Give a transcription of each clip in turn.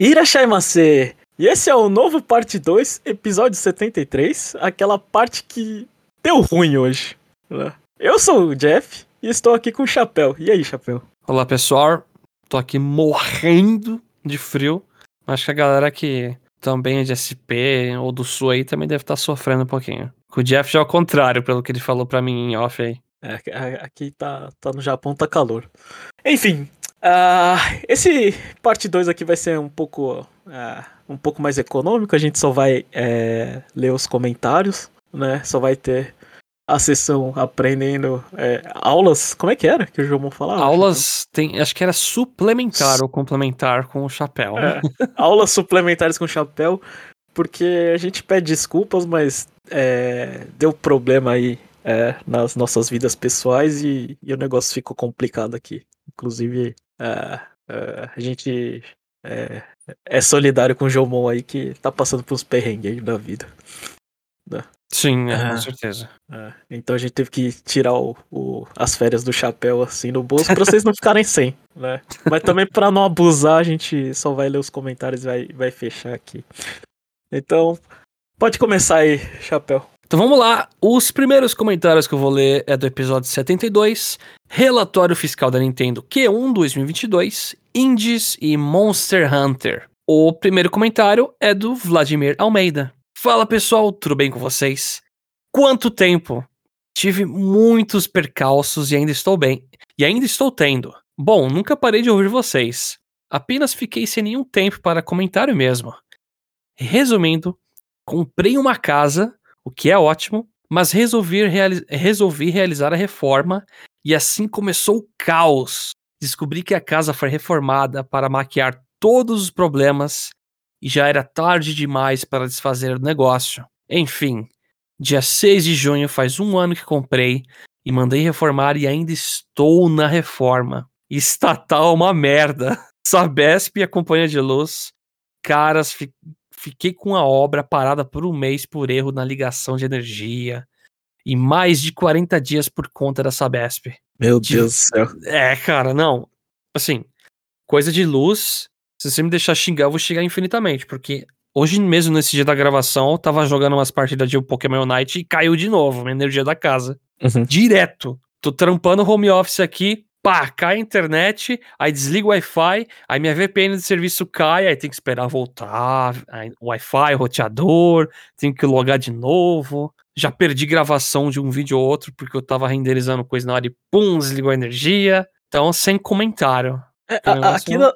Irashaimase! E esse é o novo parte 2, episódio 73, aquela parte que deu ruim hoje. né? Eu sou o Jeff e estou aqui com o Chapéu. E aí, Chapéu? Olá pessoal, tô aqui morrendo de frio. Acho que a galera que também é de SP ou do Sul aí também deve estar sofrendo um pouquinho. O Jeff já é o contrário, pelo que ele falou pra mim em off aí. É, aqui tá, tá no Japão, tá calor. Enfim, ah, esse parte 2 aqui vai ser um pouco, ah, um pouco mais econômico. A gente só vai é, ler os comentários, né? Só vai ter a sessão aprendendo é, aulas. Como é que era que o Jomon falava? Aulas tem, acho que era suplementar ou complementar com o chapéu. É, aulas suplementares com chapéu, porque a gente pede desculpas, mas é, deu problema aí nas nossas vidas pessoais e, e o negócio ficou complicado aqui. Inclusive, é, é, a gente é, é solidário com o Jomon aí que tá passando por uns perrengues aí na vida. Sim, é, Ah. com certeza. É, então a gente teve que tirar o, o- as férias do chapéu assim no bolso pra vocês não ficarem sem, né? Mas também pra não abusar, a gente só vai ler os comentários e vai, vai fechar aqui. Então, pode começar aí, chapéu. Então vamos lá. Os primeiros comentários que eu vou ler é do episódio 72, Relatório Fiscal da Nintendo Q1 2022, Indies e Monster Hunter. O primeiro comentário é do Vladimir Almeida. Fala pessoal, tudo bem com vocês? Quanto tempo? Tive muitos percalços e ainda estou bem. E ainda estou tendo. Bom, nunca parei de ouvir vocês. Apenas fiquei sem nenhum tempo para comentário mesmo. Resumindo, comprei uma casa o que é ótimo, mas resolvi, reali- resolvi realizar a reforma e assim começou o caos. Descobri que a casa foi reformada para maquiar todos os problemas e já era tarde demais para desfazer o negócio. Enfim, dia 6 de junho faz um ano que comprei e mandei reformar e ainda estou na reforma. Estatal uma merda. Sabesp e a companhia de luz, caras, fiquei com a obra parada por um mês por erro na ligação de energia e mais de 40 dias por conta da Sabesp. Meu De- Deus do céu. É, cara, não. Assim, coisa de luz, se você me deixar xingar, eu vou xingar infinitamente, porque hoje mesmo, nesse dia da gravação, eu tava jogando umas partidas de Pokémon Unite e caiu de novo a energia da casa. Uhum. Direto. Tô trampando home office aqui, pá, cai a internet, aí desliga o Wi-Fi, aí minha VPN do serviço cai, aí tem que esperar voltar, Wi-Fi, roteador, tenho que logar de novo. Já perdi gravação de um vídeo ou outro porque eu tava renderizando coisa na hora e pum, desligou a energia. Então, sem comentário. É, a- aqui, dá,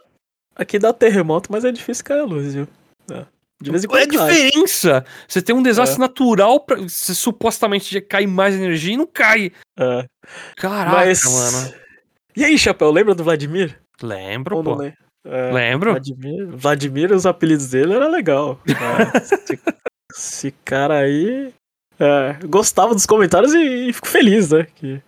aqui dá terremoto, mas é difícil cair a luz, viu? É. De vez em Qual é a quando diferença? Você tem um desastre natural, pra, você supostamente cai mais energia e não cai. É. Caraca, Mas. mano. E aí, chapéu, lembra do Vladimir? Lembro, Ou não pô. É, Lembro. Vladimir, Vladimir, os apelidos dele era legal. É, esse, esse cara aí é, gostava dos comentários e, e fico feliz, né? Que,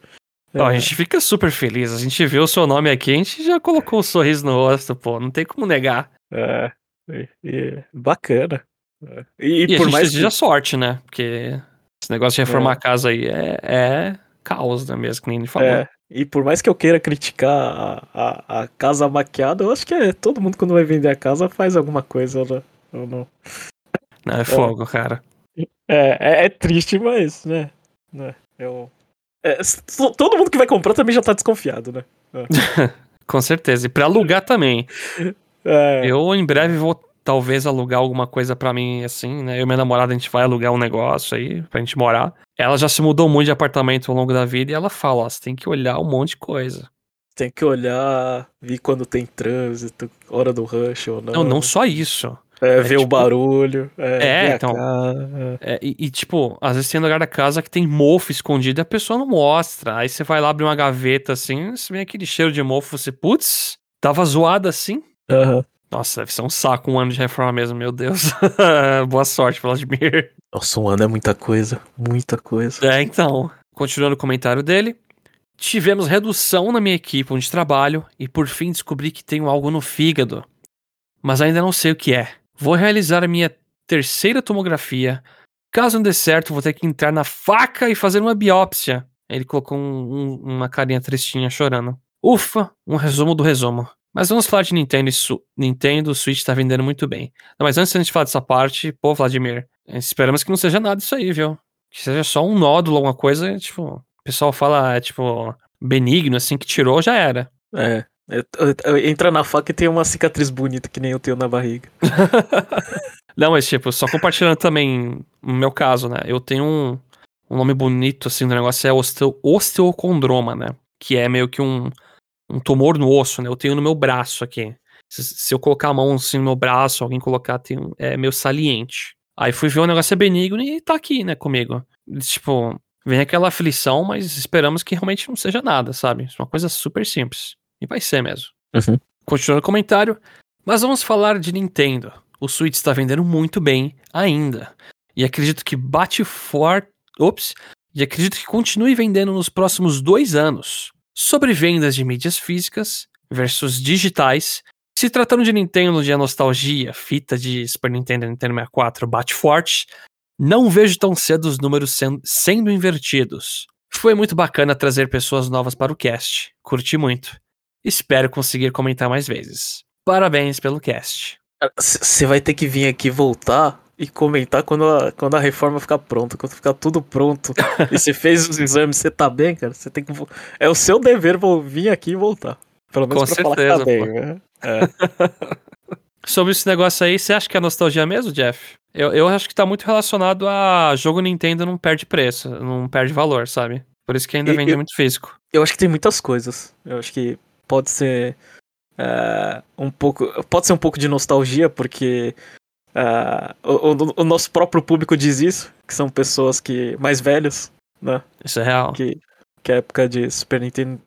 é, a gente fica super feliz. A gente vê o seu nome aqui, a gente já colocou um sorriso no rosto, pô. Não tem como negar. é, e- e- bacana. É. E, E, por a gente mais que, sorte, né? Porque esse negócio de reformar É. a casa aí é, é caos, né? Mesmo que nem ele falou. é, e por mais que eu queira criticar a, a, a casa maquiada, eu acho que é, todo mundo quando vai vender a casa faz alguma coisa, né? Ou não. Não, é fogo, cara. É, é, é triste, mas, né? né eu, é, todo mundo que vai comprar também já tá desconfiado, né? Com certeza. E pra alugar também. É, Eu em breve vou talvez alugar alguma coisa pra mim, assim, né? Eu e minha namorada, a gente vai alugar um negócio aí pra gente morar. Ela já se mudou muito de apartamento ao longo da vida e ela fala, ó, você tem que olhar um monte de coisa. tem que olhar, ver quando tem trânsito, hora do rush ou não. Não, não só isso. É, ver o tipo- barulho. É, É, ver então. É, e, e, tipo, às vezes tem lugar da casa que tem mofo escondido e a pessoa não mostra. Aí você vai lá abrir uma gaveta assim, você vem aquele cheiro de mofo, você, putz, tava zoado assim? é. Nossa, deve ser um saco um ano de reforma mesmo, meu Deus. Boa sorte, Vladimir. Nossa, um ano é muita coisa. Muita coisa. É, então. Continuando o comentário dele. Tivemos redução na minha equipe onde trabalho e por fim descobri que tenho algo no fígado. Mas ainda não sei o que é. Vou realizar a minha terceira tomografia. Caso não dê certo, vou ter que entrar na faca e fazer uma biópsia. Ele colocou um- um- uma carinha tristinha chorando. Ufa, um resumo do resumo. Mas vamos falar de Nintendo. Su Nintendo Switch tá vendendo muito bem. Não, mas antes de a gente falar dessa parte, pô, Vladimir, esperamos que não seja nada isso aí, viu? Que seja só um nódulo, alguma coisa, tipo, o pessoal fala, é, tipo, benigno, assim, que tirou, já era. É. Entra na faca e tem uma cicatriz bonita que nem eu tenho na barriga. não, mas tipo, só compartilhando também o meu caso, né? Eu tenho um, um nome bonito, assim, do negócio é osteo, osteocondroma, né? Que é meio que um, um tumor no osso, né? Eu tenho no meu braço aqui. Se, se eu colocar a mão assim no meu braço, alguém colocar, tem, é meio saliente. Aí fui ver o negócio é benigno e tá aqui, né, comigo. Tipo, vem aquela aflição, mas esperamos que realmente não seja nada, sabe? É uma coisa super simples. E vai ser mesmo. Uhum. Continuando o comentário. Mas vamos falar de Nintendo. O Switch está vendendo muito bem ainda. E acredito que bate forte. Ops! E acredito que continue vendendo nos próximos dois anos. Sobre vendas de mídias físicas versus digitais. Se tratando de Nintendo de nostalgia, fita de Super Nintendo Nintendo 64 bate forte, não vejo tão cedo os números sendo invertidos. Foi muito bacana trazer pessoas novas para o cast. Curti muito. Espero conseguir comentar mais vezes. Parabéns pelo cast. Você vai ter que vir aqui voltar e comentar quando a, quando a reforma ficar pronta, quando ficar tudo pronto. e você fez os exames, você tá bem, cara? Você tem que. É o seu dever vir aqui e voltar. Pelo menos Com pra certeza, falar que tá bem, né? É. Sobre esse negócio aí, você acha que é nostalgia mesmo, Jeff? Eu, eu acho que tá muito relacionado a jogo Nintendo não perde preço, não perde valor, sabe? Por isso que ainda vende eu, muito físico. Eu acho que tem muitas coisas. Eu acho que pode ser uh, um pouco. Pode ser um pouco de nostalgia, porque uh, o, o, nosso próprio público diz isso, que são pessoas que mais velhos, né? Isso é real. Que, que é a época de Super Nintendo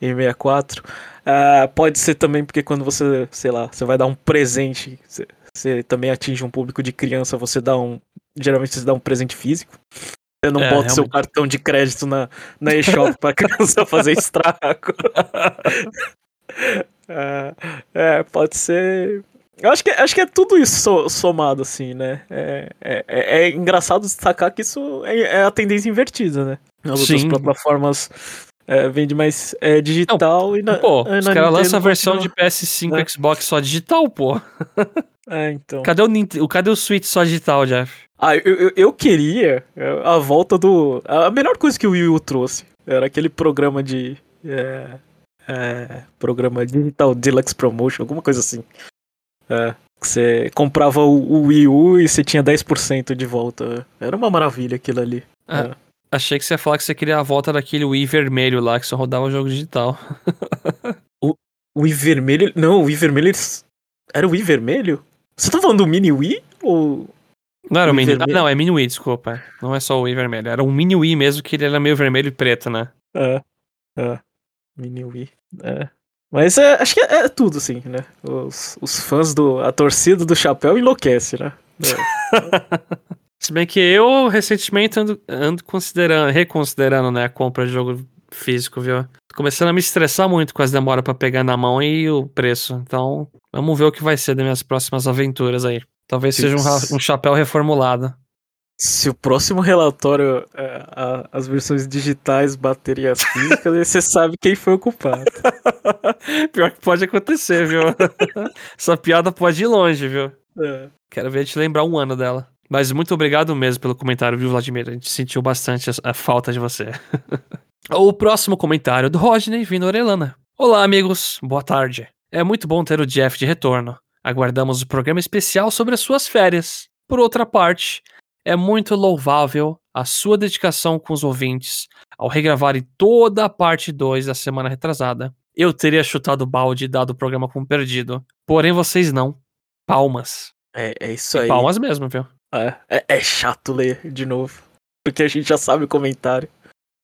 e 64. Uh, ah, pode ser também porque quando você, sei lá, você vai dar um presente, você, você também atinge um público de criança, você dá um. Geralmente você dá um presente físico. Você não é, bota realmente. seu cartão de crédito na, na eShop pra criança fazer estrago. é, é, pode ser. Eu acho que, acho que é tudo isso somado, assim, né? É, é, é, é engraçado destacar que isso é, é, a tendência invertida, né? Nas outras plataformas é, vende mais é, digital não, e na. Pô, os caras lançam a versão de PS5 né? Xbox só digital, pô. É, então. Cadê o, cadê o Switch só digital, Jeff? Ah, eu, eu, eu, queria a volta do. A melhor coisa que o Wii U trouxe era aquele programa de. É, é, programa Digital Deluxe Promotion, alguma coisa assim. É, você comprava o, o, Wii U e você tinha 10% de volta. Era uma maravilha aquilo ali. Ah, é. Achei que você ia falar que você queria a volta daquele Wii vermelho lá que só rodava o jogo digital. o, o Wii vermelho. Não, o Wii vermelho. Era o Wii vermelho? Você tá falando do Mini Wii? Ou. Não era o Mini. Ah, não, é Mini Wii, desculpa. Não é só o Wii vermelho. Era um Mini Wii mesmo, que ele era meio vermelho e preto, né? É. É. Mini Wii. É. Mas é, acho que é, é, tudo, assim, né? Os, os fãs do. A torcida do chapéu enlouquece, né? É. Se bem que eu recentemente ando, ando considerando, reconsiderando, né, a compra de jogo físico, viu? Tô começando a me estressar muito com as demoras para pegar na mão e o preço. Então, vamos ver o que vai ser das minhas próximas aventuras aí. Talvez seja um, um chapéu reformulado. Se o próximo relatório é, a, as versões digitais baterem as físicas, você sabe quem foi o culpado. Pior que pode acontecer, viu? Essa piada pode ir longe, viu? É. Quero ver te lembrar um ano dela. Mas muito obrigado mesmo pelo comentário, viu, Vladimir? A gente sentiu bastante a, a falta de você. o próximo comentário do Rodney vindo Orelana. Olá, amigos. Boa tarde. É muito bom ter o Jeff de retorno. Aguardamos o programa especial sobre as suas férias. Por outra parte, é muito louvável a sua dedicação com os ouvintes ao regravarem toda a parte 2 da semana retrasada. Eu teria chutado o balde e dado o programa como perdido. Porém, vocês não. Palmas. É, é isso aí. Palmas mesmo, viu? É, é, é, chato ler de novo. Porque a gente já sabe o comentário.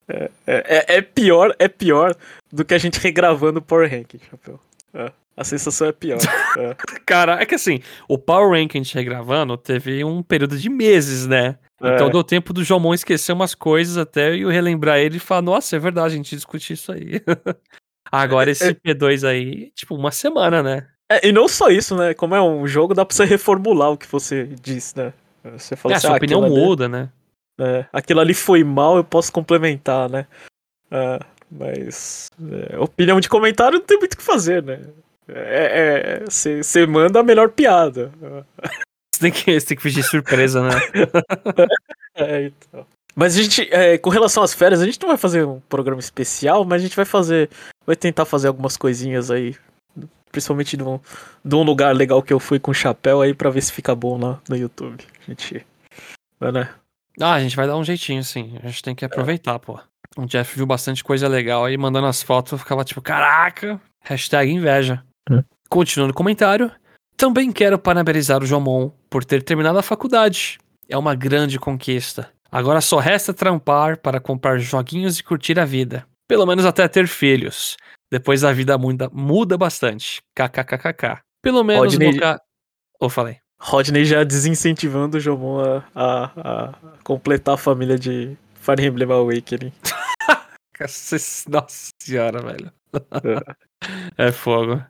É, é, é, é pior, é pior do que a gente regravando o Power Ranking, chapéu. É, a sensação é pior. É. Cara, é que assim, o Power Ranking a gente regravando teve um período de meses, né? Então deu tempo do Jomon esquecer umas coisas até e eu relembrar ele e falar, nossa, é verdade, a gente discutiu isso aí. Agora esse P2 aí, tipo, uma semana, né? É, e não só isso, né? Como é um jogo, dá pra você reformular o que você disse, né? Você fala é, assim, a sua ah, opinião muda, né? É, aquilo ali foi mal, eu posso complementar, né? É, mas é, opinião de comentário não tem muito o que fazer, né? Você é, é, manda a melhor piada. Você tem que, você tem que fingir surpresa, né? é, então. Mas a gente, é, com relação às férias, a gente não vai fazer um programa especial, mas a gente vai fazer. Vai tentar fazer algumas coisinhas aí. Principalmente de um, de um lugar legal que eu fui com chapéu aí pra ver se fica bom lá no YouTube. A gente. Né? Ah, a gente vai dar um jeitinho, sim. A gente tem que aproveitar, é. pô. O Jeff viu bastante coisa legal aí, mandando as fotos, eu ficava tipo, caraca! Hashtag inveja. É. Continuando o comentário. Também quero parabenizar o Jomon por ter terminado a faculdade. É uma grande conquista. Agora só resta trampar para comprar joguinhos e curtir a vida. Pelo menos até ter filhos. Depois a vida muda, muda bastante. KKKKK. Pelo menos Rodney... no ca... Oh, falei. Rodney já desincentivando o Jomon a, a, a, completar a família de Fire Emblem Awakening. Nossa senhora, velho. É. é fogo.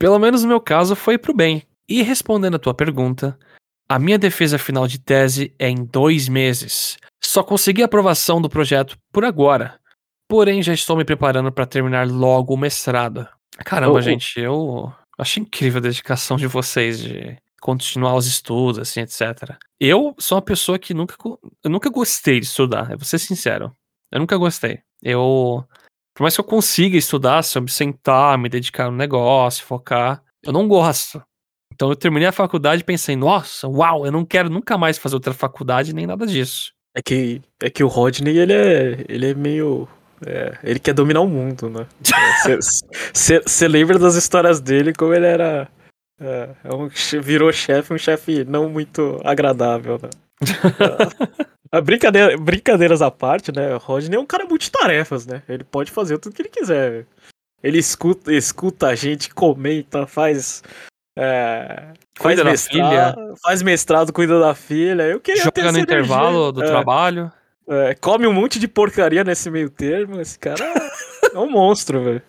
Pelo menos no meu caso foi pro bem. E respondendo a tua pergunta, a minha defesa final de tese é em dois meses. Só consegui a aprovação do projeto por agora. Porém, já estou me preparando para terminar logo o mestrado. Caramba, oh, gente, eu acho incrível a dedicação de vocês de continuar os estudos, assim, etc. Eu sou uma pessoa que nunca, eu nunca gostei de estudar, eu vou ser sincero. Eu nunca gostei. Eu, por mais que eu consiga estudar, se eu me sentar, me dedicar no negócio, focar, eu não gosto. Então eu terminei a faculdade e pensei, nossa, uau, eu não quero nunca mais fazer outra faculdade nem nada disso. É que, é que o Rodney, ele é, ele é meio. É, ele quer dominar o mundo, né? Você lembra das histórias dele, como ele era. É, é um, virou chefe, um chefe não muito agradável, né? a brincadeira, brincadeiras à parte, né? O Rodney é um cara multitarefas, né? Ele pode fazer tudo que ele quiser. Ele escuta, escuta a gente, comenta, faz é, faz mestrado, faz mestrado, cuida da filha. Eu queria Joga no intervalo do é, trabalho. É, come um monte de porcaria nesse meio termo. Esse cara é um monstro, velho.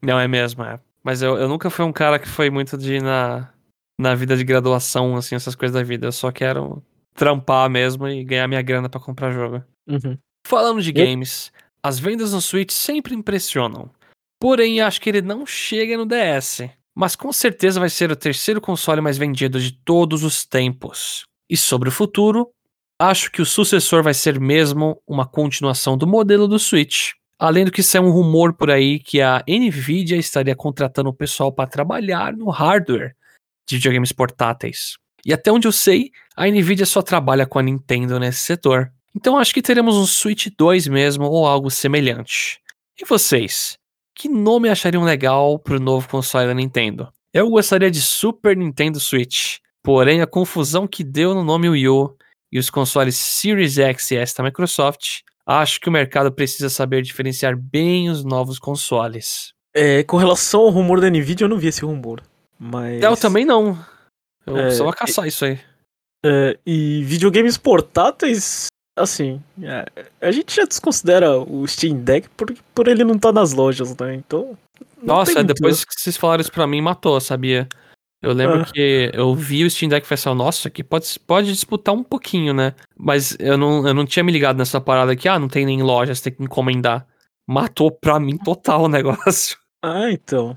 Não, é mesmo, é. Mas eu, eu nunca fui um cara que foi muito de ir na, na vida de graduação, assim, essas coisas da vida. Eu só quero trampar mesmo e ganhar minha grana para comprar jogo. Uhum. Falando de games, as vendas no Switch sempre impressionam. Porém, acho que ele não chega no DS mas com certeza vai ser o terceiro console mais vendido de todos os tempos. E sobre o futuro, acho que o sucessor vai ser mesmo uma continuação do modelo do Switch. Além do que isso é um rumor por aí que a Nvidia estaria contratando o pessoal para trabalhar no hardware de videogames portáteis. E até onde eu sei, a Nvidia só trabalha com a Nintendo nesse setor. Então acho que teremos um Switch 2 mesmo ou algo semelhante. E vocês? Que nome achariam legal pro novo console da Nintendo? Eu gostaria de Super Nintendo Switch, porém a confusão que deu no nome Wii U e os consoles Series X e S da Microsoft, acho que o mercado precisa saber diferenciar bem os novos consoles. É, com relação ao rumor da Nvidia, eu não vi esse rumor. Mas. Eu também não. Eu é, precisava caçar é, isso aí. É, e videogames portáteis, assim, é, a gente já desconsidera o Steam Deck por, por ele não estar tá nas lojas, né? Então. Nossa, depois que vocês falaram isso pra mim, matou, sabia? Eu lembro ah. que eu vi o Steam Deck e falei assim, nossa, aqui pode, pode disputar um pouquinho, né? Mas eu não, eu não tinha me ligado nessa parada que, ah, não tem nem loja, você tem que encomendar. Matou pra mim total o negócio. Ah, então.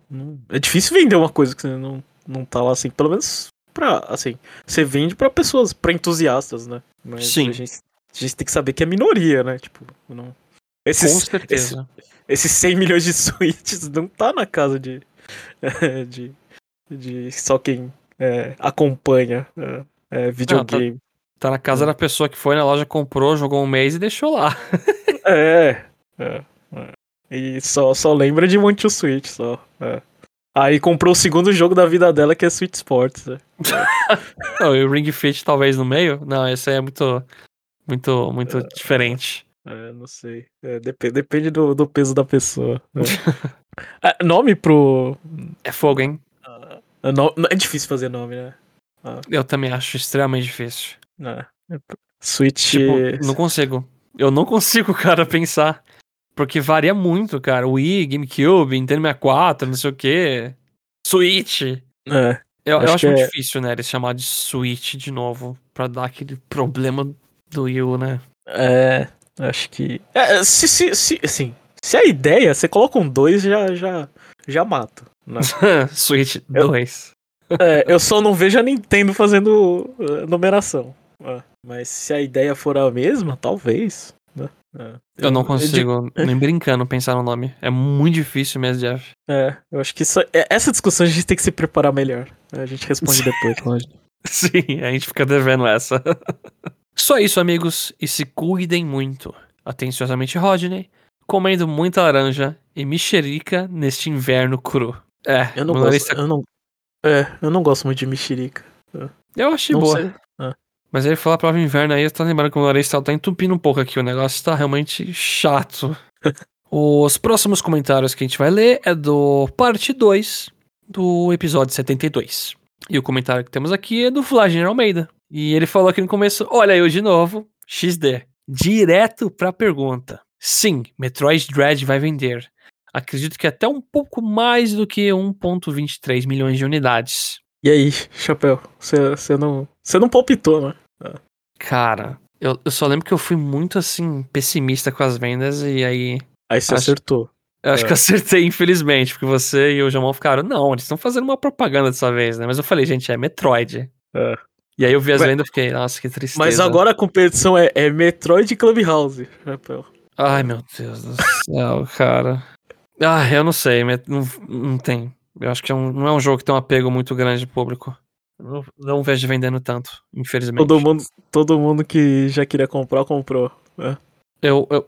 É difícil vender uma coisa que você não, não tá lá assim, pelo menos pra, assim, você vende pra pessoas, pra entusiastas, né? Mas Sim. A gente, a gente tem que saber que é minoria, né? Tipo, não. Esses, Com certeza. Esses 100 milhões de suítes não tá na casa de. de, de só quem é, acompanha é, é videogame. Não, tá, tá, na casa é. da pessoa que foi na loja, comprou, jogou um mês e deixou lá. é, é, é. E só, só lembra de Monte Switch, só. É. Aí comprou o segundo jogo da vida dela, que é Switch Sports. Né? não, e o Ring Fit talvez no meio? Não, esse aí é muito. Muito, muito é, diferente. É, não sei. É, dep depende do, do peso da pessoa. Né? é, nome pro. É fogo, hein? Uh, no... é difícil fazer nome, né? Uh. Eu também acho extremamente difícil. É. Switch. Tipo, não consigo. Eu não consigo, cara, pensar. Porque varia muito, cara. Wii, GameCube, Nintendo 64, não sei o quê. Switch. É. Eu acho, eu acho muito é... difícil, né, eles chamar de Switch de novo. Pra dar aquele problema do Wii U, né? É, acho que. É, se, se, se, assim, Se a ideia, você coloca um 2 já, já, já mata. Né? Switch 2. É, eu só não vejo a Nintendo fazendo uh, numeração. Uh, mas se a ideia for a mesma, talvez. É. Eu não consigo, eu, nem brincando, pensar no nome. É muito difícil mesmo, Jeff. É, eu acho que isso, é, essa discussão a gente tem que se preparar melhor. A gente responde depois, lógico. Sim, a gente fica devendo essa. Só isso, amigos, e se cuidem muito. Atenciosamente, Rodney, comendo muita laranja e mexerica neste inverno cru. É, eu não gosto. Eu não, é, eu não gosto muito de mexerica. Eu achei não boa. É. Mas aí falar prova inverno aí, eu tô lembrando que o nariz tá, tá entupindo um pouco aqui. O negócio tá realmente chato. Os próximos comentários que a gente vai ler é do parte 2 do episódio 72. E o comentário que temos aqui é do Flagner Almeida. E ele falou aqui no começo: Olha eu de novo, XD. Direto pra pergunta. Sim, Metroid Dread vai vender. Acredito que até um pouco mais do que 1,23 milhões de unidades. E aí, Chapéu? Você não, você não palpitou, né? Ah. Cara, eu, eu só lembro que eu fui muito assim, pessimista com as vendas e aí. Aí você acho, acertou. Eu acho é. que acertei, infelizmente, porque você e o Jamon ficaram, não, eles estão fazendo uma propaganda dessa vez, né? Mas eu falei, gente, é Metroid. É. E aí eu vi as mas, vendas e fiquei, nossa, que tristeza. Mas agora a competição é, é Metroid Clubhouse. Ai, meu Deus do céu, cara. Ah, eu não sei, não, não tem. Eu acho que é um, não é um jogo que tem um apego muito grande de público. Não, não vejo vendendo tanto, infelizmente. Todo mundo, todo mundo que já queria comprar, comprou. É. Eu, eu,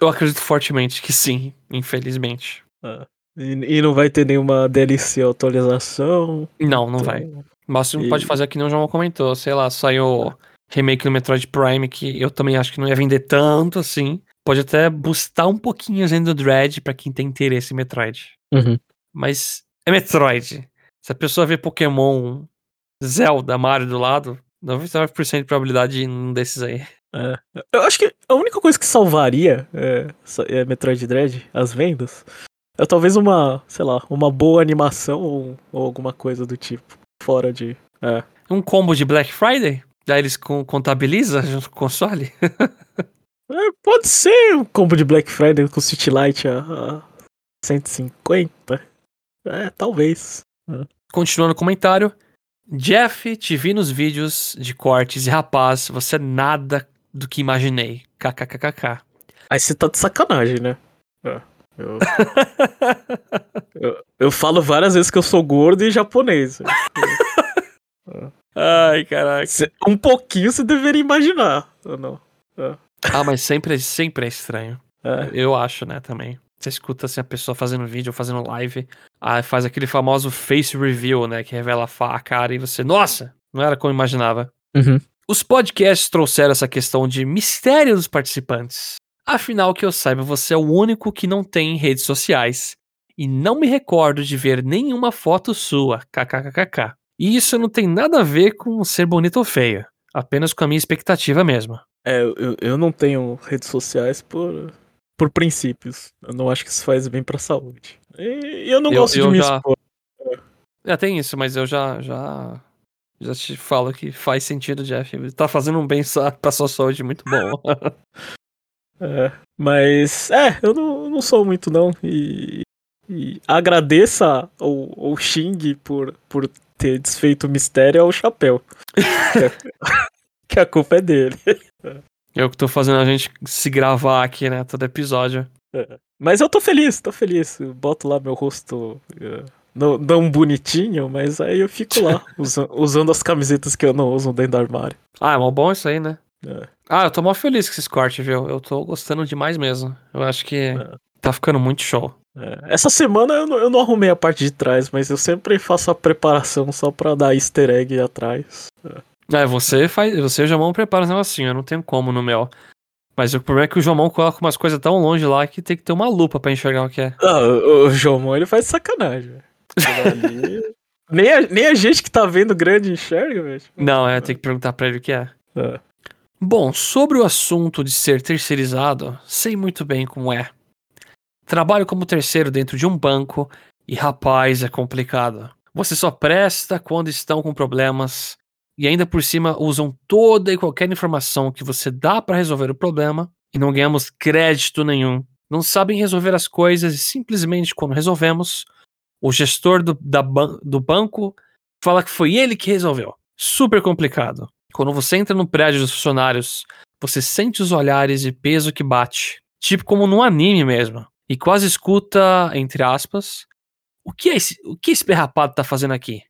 eu acredito fortemente que sim, infelizmente. É. E, e, não vai ter nenhuma DLC atualização? Não, não então... vai. Mas e... pode fazer que nem o João comentou. Sei lá, saiu remake do Metroid Prime, que eu também acho que não ia vender tanto assim. Pode até boostar um pouquinho a do Dread para quem tem interesse em Metroid. Uhum. Mas é Metroid. Se a pessoa vê Pokémon Zelda, Mario do lado, 99% de probabilidade de um desses aí. É. Eu acho que a única coisa que salvaria é, é Metroid Dread, as vendas, é talvez uma, sei lá, uma boa animação ou, ou alguma coisa do tipo. Fora de. É. Um combo de Black Friday? Daí eles contabilizam junto com o console? É, pode ser um combo de Black Friday com City Light a, a 150. É, talvez. É. Continuando o comentário. Jeff, te vi nos vídeos de cortes e rapaz, você é nada do que imaginei. KKKKK. Aí você tá de sacanagem, né? É, eu... eu, eu, falo várias vezes que eu sou gordo e japonês. É. Ai, caraca. Um pouquinho você deveria imaginar, ou não? É. Ah, mas sempre, sempre é estranho. É. Eu acho, né, também. Você escuta assim a pessoa fazendo vídeo, fazendo live, aí faz aquele famoso face reveal, né, que revela a cara e você, nossa, não era como eu imaginava. Uhum. Os podcasts trouxeram essa questão de mistério dos participantes. Afinal, que eu saiba, você é o único que não tem redes sociais. E não me recordo de ver nenhuma foto sua, kkkk. E isso não tem nada a ver com ser bonito ou feio, apenas com a minha expectativa mesmo. É, eu, eu não tenho redes sociais por, por princípios. Eu não acho que isso faz bem pra saúde. E, eu não eu, gosto eu de me já... expor. É, tem isso, mas eu já, já, já te falo que faz sentido, Jeff. Tá fazendo um bem pra sua saúde muito bom. é, mas, é, eu não, não sou muito não. E, e agradeça ao, ao Xing por, por ter desfeito o mistério ao chapéu. que a culpa é dele. Eu que tô fazendo a gente se gravar aqui, né? Todo episódio. É. Mas eu tô feliz, tô feliz. Eu boto lá meu rosto uh, não, não bonitinho, mas aí eu fico lá, usando, usando as camisetas que eu não uso dentro do armário. Ah, é mó bom isso aí, né? É. Ah, eu tô mó feliz com esses cortes, viu? Eu tô gostando demais mesmo. Eu acho que é. tá ficando muito show. É. Essa semana eu não, eu não, arrumei a parte de trás, mas eu sempre faço a preparação só pra dar easter egg atrás. É. É, você faz. Você e o Jamão prepara um negocinho, eu não tenho como no meu. Mas o problema é que o Jomão coloca umas coisas tão longe lá que tem que ter uma lupa pra enxergar o que é. Ah, o, o Jomão ele faz sacanagem. nem, a, nem a gente que tá vendo grande enxerga, velho. Não, é, tem que perguntar pra ele o que é. é. Bom, sobre o assunto de ser terceirizado, sei muito bem como é. Trabalho como terceiro dentro de um banco e rapaz, é complicado. Você só presta quando estão com problemas e ainda por cima usam toda e qualquer informação que você dá para resolver o problema e não ganhamos crédito nenhum. não sabem resolver as coisas e simplesmente quando resolvemos, o gestor do, da do banco fala que foi ele que resolveu. Super complicado. Quando você entra no prédio dos funcionários, você sente os olhares e peso que bate. Tipo como num anime mesmo. E quase escuta, entre aspas, o que, é esse, o que esse berrapado tá fazendo aqui?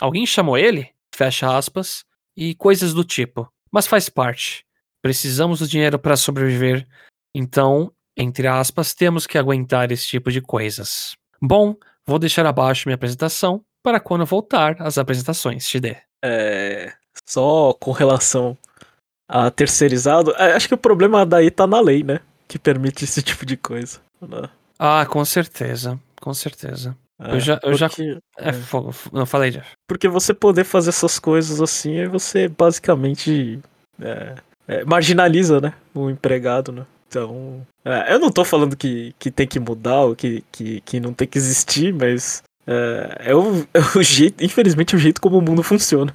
Alguém chamou ele? Fecha aspas. E coisas do tipo. Mas faz parte. Precisamos do dinheiro para sobreviver. Então, entre aspas, temos que aguentar esse tipo de coisas. Bom, vou deixar abaixo minha apresentação para quando voltar às apresentações, Shide. É, só com relação a terceirizado, é, acho que o problema daí tá na lei, né? Que permite esse tipo de coisa. Né? Ah, com certeza, com certeza. É, eu já, eu porque, já. É, é. Não falei, Jeff. Porque você poder fazer essas coisas assim, aí você basicamente é, é, marginaliza, né? O empregado, né? Então. É, eu não tô falando que, que tem que mudar ou que, que, que não tem que existir, mas. É, o, é o jeito, infelizmente, é o jeito como o mundo funciona.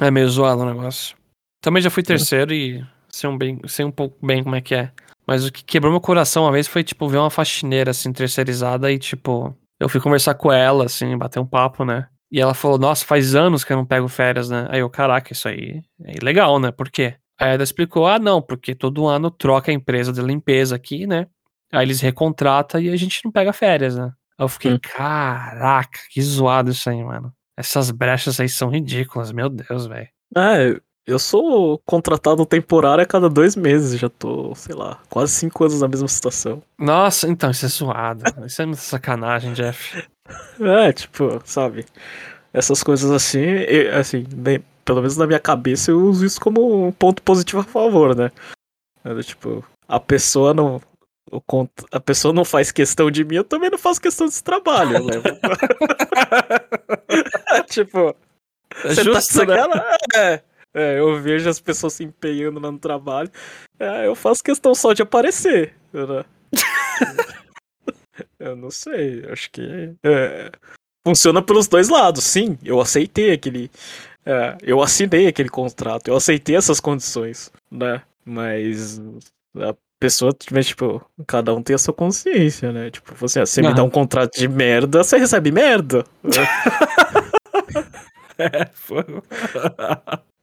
É meio zoado o negócio. Também já fui terceiro e sei um, bem, sei um pouco bem como é que é. Mas o que quebrou meu coração uma vez foi, tipo, ver uma faxineira, assim, terceirizada e, tipo, eu fui conversar com ela, assim, bater um papo, né? E ela falou, nossa, faz anos que eu não pego férias, né? Aí eu, caraca, isso aí é ilegal, né? Por quê? Aí ela explicou, ah, não, porque todo ano troca a empresa de limpeza aqui, né? Aí eles recontratam e a gente não pega férias, né? Aí eu fiquei, hum. caraca, que zoado isso aí, mano. Essas brechas aí são ridículas, meu Deus, velho. É, eu sou contratado temporário a cada dois meses, já tô, sei lá, quase cinco anos na mesma situação. Nossa, então, isso é zoado. isso é muita sacanagem, Jeff. É, tipo, sabe? Essas coisas assim, eu, assim, bem, pelo menos na minha cabeça eu uso isso como um ponto positivo a favor, né? É, tipo, a pessoa não. A pessoa não faz questão de mim, eu também não faço questão desse trabalho. Eu levo. tipo. É tá justo, tá né? É. É, eu vejo as pessoas se empenhando no trabalho. É, eu faço questão só de aparecer. Né? eu não sei, acho que. É, funciona pelos dois lados, sim. Eu aceitei aquele. É, eu assinei aquele contrato, eu aceitei essas condições, né? Mas a pessoa, tipo, cada um tem a sua consciência, né? Tipo, você, você me dá um contrato de merda, você recebe merda. é, foi.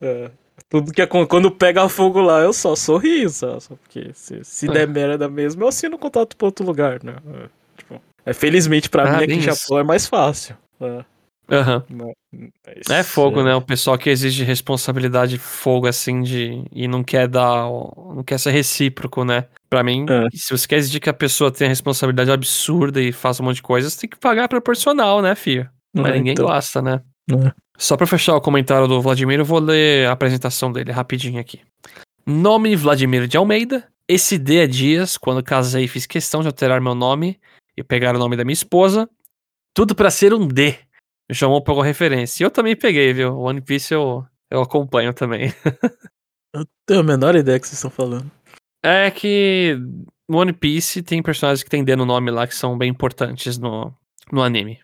É. Tudo que quando pega fogo lá, eu só sorri, só, só porque se, se é. der merda mesmo, eu assino contato pra outro lugar, né? É, tipo, é, felizmente pra ah, mim aqui em Japão é mais fácil. É. Uhum. Mas, é fogo, é... né? O pessoal que exige responsabilidade fogo assim de e não quer dar, não quer ser recíproco, né? Para mim, é. se você quer exigir que a pessoa tenha responsabilidade absurda e faça um monte de coisa, você tem que pagar proporcional, né, filho? Mas é, ninguém então... gosta, né? É. Só para fechar o comentário do Vladimir, eu vou ler a apresentação dele rapidinho aqui. Nome Vladimir de Almeida. Esse D é Dias. Quando casei, fiz questão de alterar meu nome e pegar o nome da minha esposa. Tudo para ser um D. Me chamou por referência. E eu também peguei, viu? O One Piece eu, eu acompanho também. eu tenho a menor ideia que vocês estão falando. É que One Piece tem personagens que tem D no nome lá que são bem importantes no, no anime.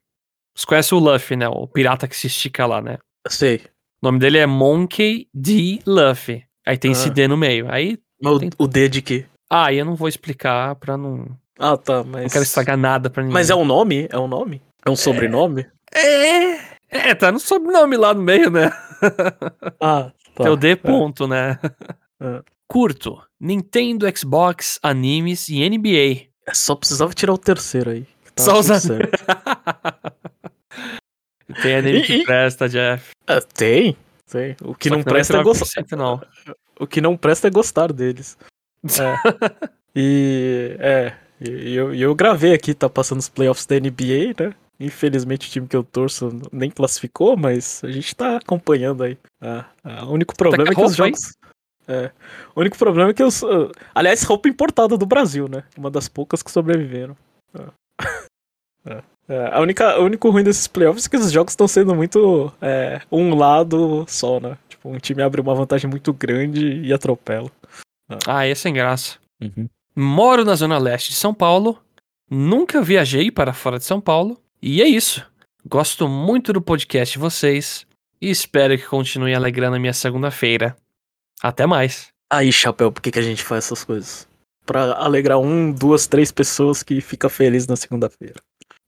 Você conhece o Luffy, né? O pirata que se estica lá, né? Sei. O nome dele é Monkey D. Luffy. Aí tem ah. esse D no meio. Aí. Mas tem... o D de quê? Ah, eu não vou explicar pra não. Ah, tá, mas. Não quero estragar nada pra ninguém. Mas é um nome? É um nome? É um sobrenome? É. É, tá no sobrenome lá no meio, né? Ah, tá. Tem o D ponto, é. né? É. Curto. Nintendo, Xbox, animes e NBA. É, só precisava tirar o terceiro aí. Só usando. tem anime que e, presta, Jeff. Uh, tem, tem. O que Só não que presta é gostar. Não. O que não presta é gostar deles. É. e é. E eu, eu gravei aqui, tá passando os playoffs da NBA, né? Infelizmente o time que eu torço nem classificou, mas a gente tá acompanhando aí. Ah, ah, o único problema tá é que os jogos. É. O único problema é que os. Uh, aliás, roupa importada do Brasil, né? Uma das poucas que sobreviveram. Ah. É. É, a única, o único ruim desses playoffs é que os jogos estão sendo muito é, um lado só, né? Tipo, um time abre uma vantagem muito grande e atropela. É. Ah, é sem graça. Uhum. Moro na zona leste de São Paulo, nunca viajei para fora de São Paulo, e é isso. Gosto muito do podcast de vocês e espero que continue alegrando a minha segunda-feira. Até mais. Aí, Chapéu, por que, que a gente faz essas coisas? para alegrar um, duas, três pessoas que fica feliz na segunda-feira.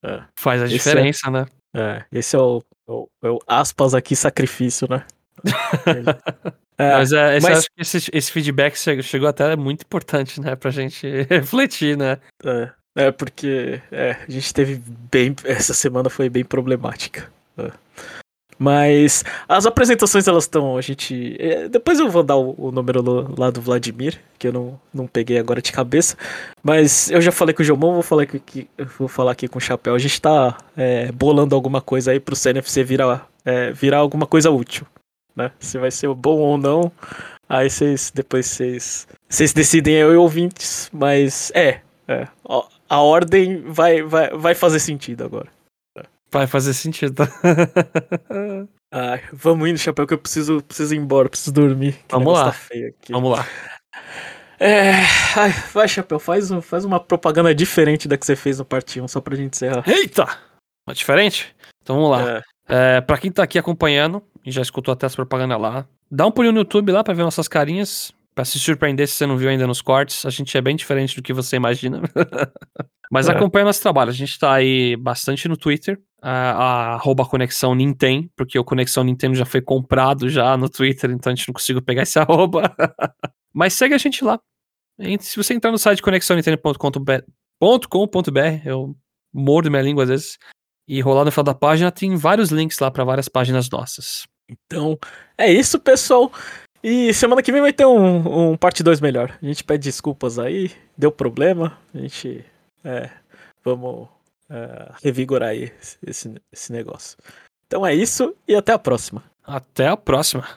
É. Faz a esse é diferença, é, né? É, esse é o, o, é o aspas aqui sacrifício, né? é, mas, é, mas... acho que esse, esse feedback chegou até muito importante, né? Pra gente refletir, né? É, é porque é, a gente teve bem. Essa semana foi bem problemática. Mas as apresentações elas estão. A gente. É, depois eu vou dar o, o, número lá do Vladimir, que eu não, não peguei agora de cabeça. Mas eu já falei com o Jomon, vou falar aqui, vou falar aqui com o Chapéu. A gente tá é, bolando alguma coisa aí pro CNFC virar, é, virar alguma coisa útil. Né? Se vai ser bom ou não. Aí vocês. Depois vocês. Vocês decidem eu e ouvintes. Mas é. é a ordem vai, vai, vai fazer sentido agora. Vai fazer sentido. Ai, vamos indo, Chapéu, que eu preciso, preciso ir embora, preciso dormir. Vamos lá. Tá vamos lá. É, ai, vai, Chapéu, faz, faz uma propaganda diferente da que você fez no Parte 1, só pra gente encerrar. Eita! Uma diferente? Então vamos lá. É. É, pra quem tá aqui acompanhando, e já escutou até as propagandas lá, dá um pulinho no YouTube lá pra ver nossas carinhas, pra se surpreender se você não viu ainda nos cortes. A gente é bem diferente do que você imagina. Mas é. acompanha nosso trabalho. A gente tá aí bastante no Twitter, a, a arroba Conexão Nintendo, porque o Conexão Nintendo já foi comprado já no Twitter, então a gente não conseguiu pegar esse arroba. Mas segue a gente lá. Se você entrar no site conexãonintendo.com.br, eu mordo minha língua às vezes, e rolar no final da página, tem vários links lá para várias páginas nossas. Então, é isso, pessoal. E semana que vem vai ter um, um parte 2 melhor. A gente pede desculpas aí, deu problema. A gente. É, vamos uh, revigorar aí esse, esse negócio. Então é isso e até a próxima. Até a próxima.